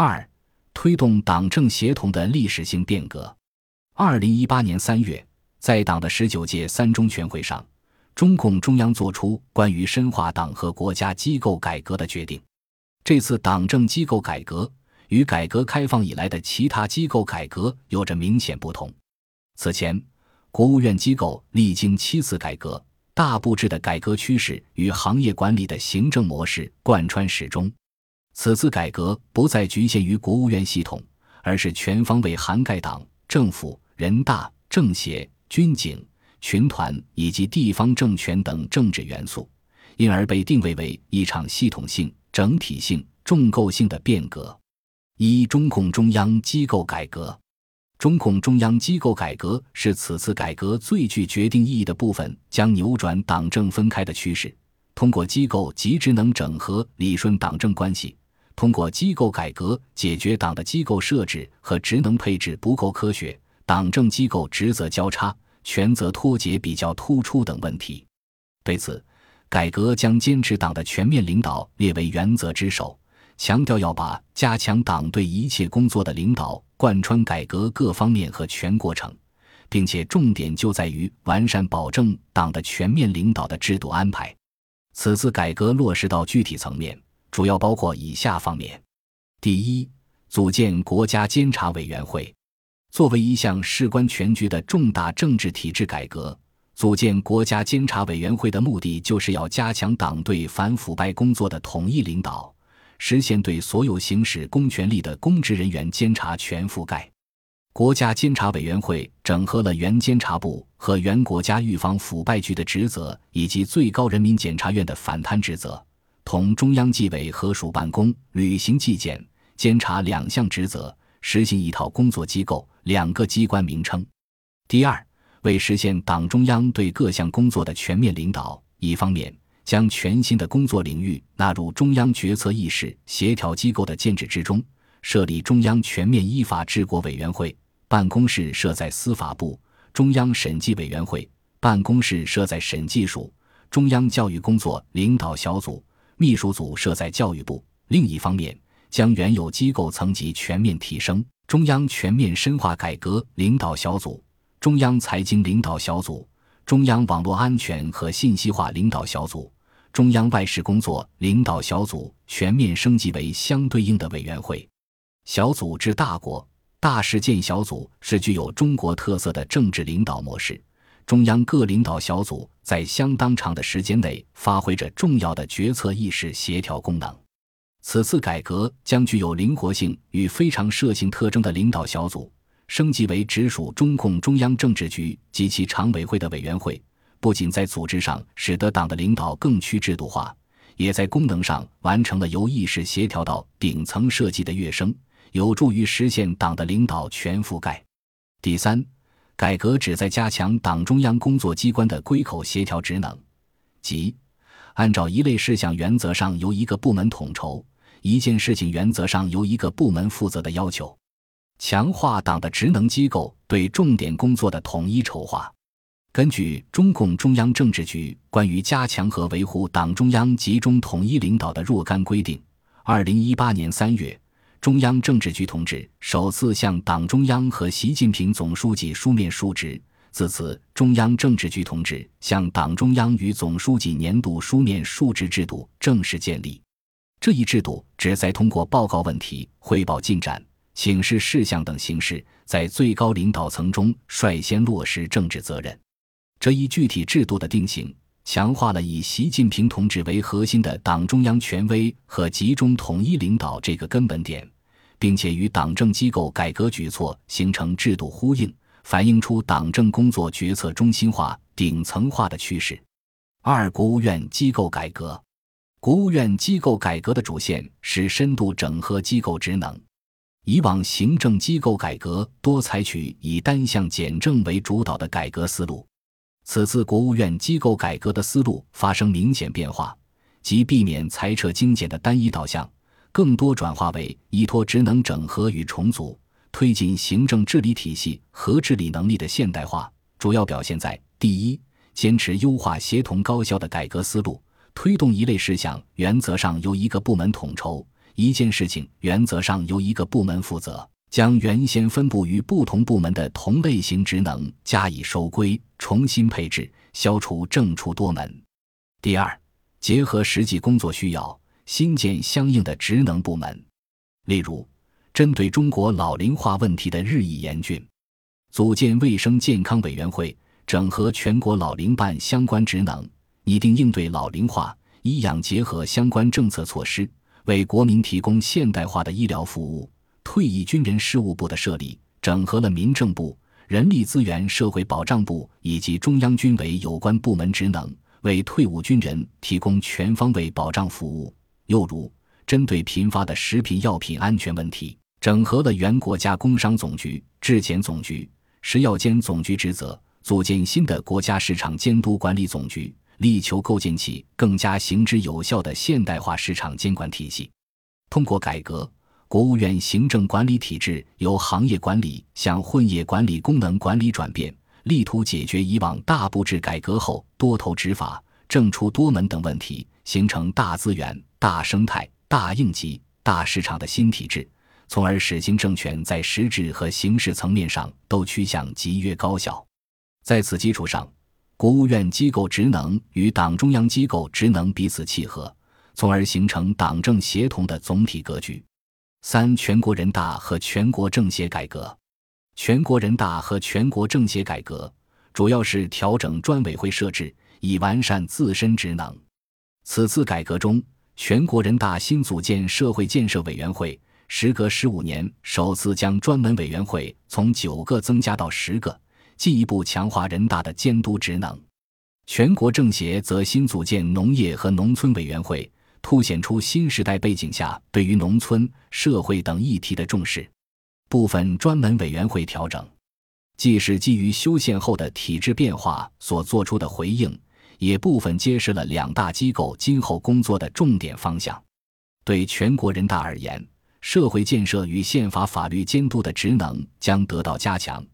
二、推动党政协同的历史性变革。二零一八年三月，在党的十九届三中全会上，中共中央作出关于深化党和国家机构改革的决定。这次党政机构改革与改革开放以来的其他机构改革有着明显不同。此前，国务院机构历经七次改革，大布置的改革趋势与行业管理的行政模式贯穿始终。此次改革不再局限于国务院系统，而是全方位涵盖党、政府、人大、政协、军警、群团以及地方政权等政治元素，因而被定位为一场系统性。整体性、重构性的变革。一、中共中央机构改革。中共中央机构改革是此次改革最具决定意义的部分，将扭转党政分开的趋势，通过机构及职能整合理顺党政关系，通过机构改革解决党的机构设置和职能配置不够科学、党政机构职责交叉、权责脱节比较突出等问题。对此，改革将坚持党的全面领导列为原则之首，强调要把加强党对一切工作的领导贯穿改革各方面和全过程，并且重点就在于完善保证党的全面领导的制度安排。此次改革落实到具体层面，主要包括以下方面：第一，组建国家监察委员会，作为一项事关全局的重大政治体制改革。组建国家监察委员会的目的，就是要加强党对反腐败工作的统一领导，实现对所有行使公权力的公职人员监察全覆盖。国家监察委员会整合了原监察部和原国家预防腐败局的职责，以及最高人民检察院的反贪职责，同中央纪委合署办公，履行纪检、监察两项职责，实行一套工作机构、两个机关名称。第二。为实现党中央对各项工作的全面领导，一方面将全新的工作领域纳入中央决策议事协调机构的建制之中，设立中央全面依法治国委员会，办公室设在司法部；中央审计委员会办公室设在审计署；中央教育工作领导小组秘书组设在教育部。另一方面，将原有机构层级全面提升，中央全面深化改革领导小组。中央财经领导小组、中央网络安全和信息化领导小组、中央外事工作领导小组全面升级为相对应的委员会。小组治大国、大事件小组是具有中国特色的政治领导模式，中央各领导小组在相当长的时间内发挥着重要的决策意识协调功能。此次改革将具有灵活性与非常设性特征的领导小组。升级为直属中共中央政治局及其常委会的委员会，不仅在组织上使得党的领导更趋制度化，也在功能上完成了由意识协调到顶层设计的跃升，有助于实现党的领导全覆盖。第三，改革旨在加强党中央工作机关的归口协调职能，即按照一类事项原则上由一个部门统筹，一件事情原则上由一个部门负责的要求。强化党的职能机构对重点工作的统一筹划。根据中共中央政治局关于加强和维护党中央集中统一领导的若干规定，二零一八年三月，中央政治局同志首次向党中央和习近平总书记书面述职。自此，中央政治局同志向党中央与总书记年度书面述职制度正式建立。这一制度旨在通过报告问题、汇报进展。请示事项等形式，在最高领导层中率先落实政治责任。这一具体制度的定型，强化了以习近平同志为核心的党中央权威和集中统一领导这个根本点，并且与党政机构改革举措形成制度呼应，反映出党政工作决策中心化、顶层化的趋势。二、国务院机构改革。国务院机构改革的主线是深度整合机构职能。以往行政机构改革多采取以单项简政为主导的改革思路，此次国务院机构改革的思路发生明显变化，即避免裁撤精简的单一导向，更多转化为依托职能整合与重组，推进行政治理体系和治理能力的现代化。主要表现在：第一，坚持优化协同高效的改革思路，推动一类事项原则上由一个部门统筹。一件事情原则上由一个部门负责，将原先分布于不同部门的同类型职能加以收归，重新配置，消除政出多门。第二，结合实际工作需要，新建相应的职能部门，例如。针对中国老龄化问题的日益严峻，组建卫生健康委员会，整合全国老龄办相关职能，拟定应对老龄化、医养结合相关政策措施，为国民提供现代化的医疗服务。退役军人事务部的设立，整合了民政部、人力资源社会保障部以及中央军委有关部门职能，为退伍军人提供全方位保障服务。又如，针对频发的食品药品安全问题。整合了原国家工商总局、质检总局、食药监总局职责，组建新的国家市场监督管理总局，力求构建起更加行之有效的现代化市场监管体系。通过改革，国务院行政管理体制由行业管理向混业管理功能管理转变，力图解决以往大布置改革后多头执法、政出多门等问题，形成大资源、大生态、大应急、大市场的新体制。从而使行政权在实质和形式层面上都趋向集约高效。在此基础上，国务院机构职能与党中央机构职能彼此契合，从而形成党政协同的总体格局。三、全国人大和全国政协改革。全国人大和全国政协改革主要是调整专委会设置，以完善自身职能。此次改革中，全国人大新组建社会建设委员会。时隔十五年，首次将专门委员会从九个增加到十个，进一步强化人大的监督职能。全国政协则新组建农业和农村委员会，凸显出新时代背景下对于农村、社会等议题的重视。部分专门委员会调整，既是基于修宪后的体制变化所做出的回应，也部分揭示了两大机构今后工作的重点方向。对全国人大而言，社会建设与宪法法律监督的职能将得到加强，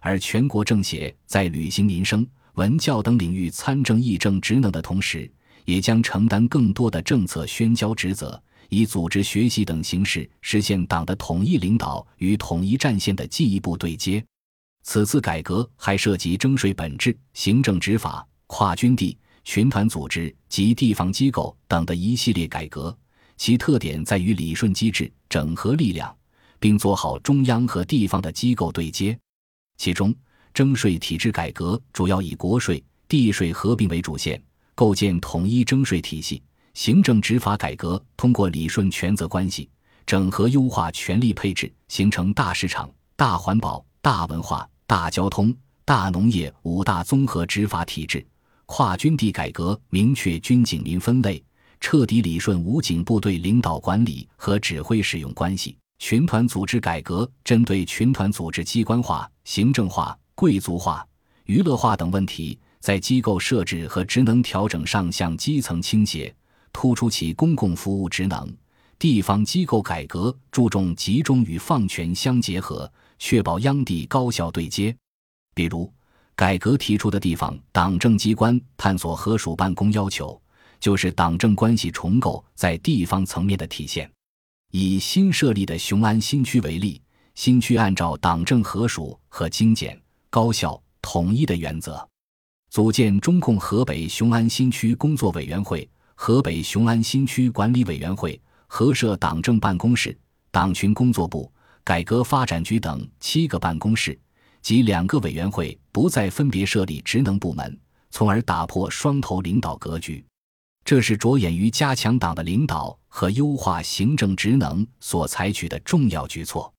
而全国政协在履行民生、文教等领域参政议政职能的同时，也将承担更多的政策宣教职责，以组织学习等形式实现党的统一领导与统一战线的进一步对接。此次改革还涉及征税本质、行政执法、跨军地、群团组织及地方机构等的一系列改革。其特点在于理顺机制、整合力量，并做好中央和地方的机构对接。其中，征税体制改革主要以国税、地税合并为主线，构建统一征税体系；行政执法改革通过理顺权责关系、整合优化权力配置，形成大市场、大环保、大文化、大交通、大农业五大综合执法体制；跨军地改革明确军警民分类。彻底理顺武警部队领导管理和指挥使用关系，群团组织改革针对群团组织机关化、行政化、贵族化、娱乐化等问题，在机构设置和职能调整上向基层倾斜，突出其公共服务职能。地方机构改革注重集中与放权相结合，确保央地高效对接。比如，改革提出的地方党政机关探索合署办公要求。就是党政关系重构在地方层面的体现。以新设立的雄安新区为例，新区按照党政合署和精简、高效、统一的原则，组建中共河北雄安新区工作委员会、河北雄安新区管理委员会，合设党政办公室、党群工作部、改革发展局等七个办公室及两个委员会，不再分别设立职能部门，从而打破双头领导格局。这是着眼于加强党的领导和优化行政职能所采取的重要举措。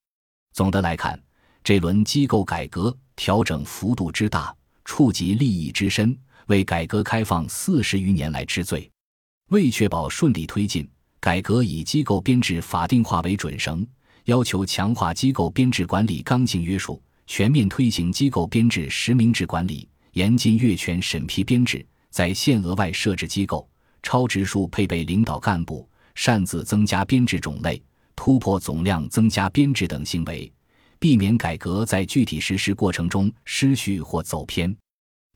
总的来看，这轮机构改革调整幅度之大，触及利益之深，为改革开放四十余年来之最。为确保顺利推进，改革以机构编制法定化为准绳，要求强化机构编制管理刚性约束，全面推行机构编制实名制管理，严禁越权审批编制，在限额外设置机构。超职数配备领导干部，擅自增加编制种类，突破总量增加编制等行为，避免改革在具体实施过程中失序或走偏。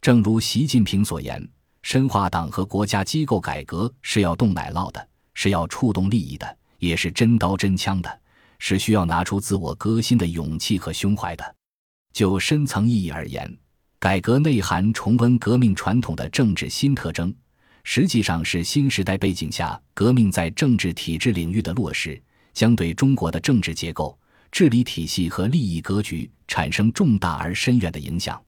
正如习近平所言，深化党和国家机构改革是要动奶酪的，是要触动利益的，也是真刀真枪的，是需要拿出自我革新的勇气和胸怀的。就深层意义而言，改革内涵重温革命传统的政治新特征，实际上是新时代背景下革命在政治体制领域的落实，将对中国的政治结构、治理体系和利益格局产生重大而深远的影响。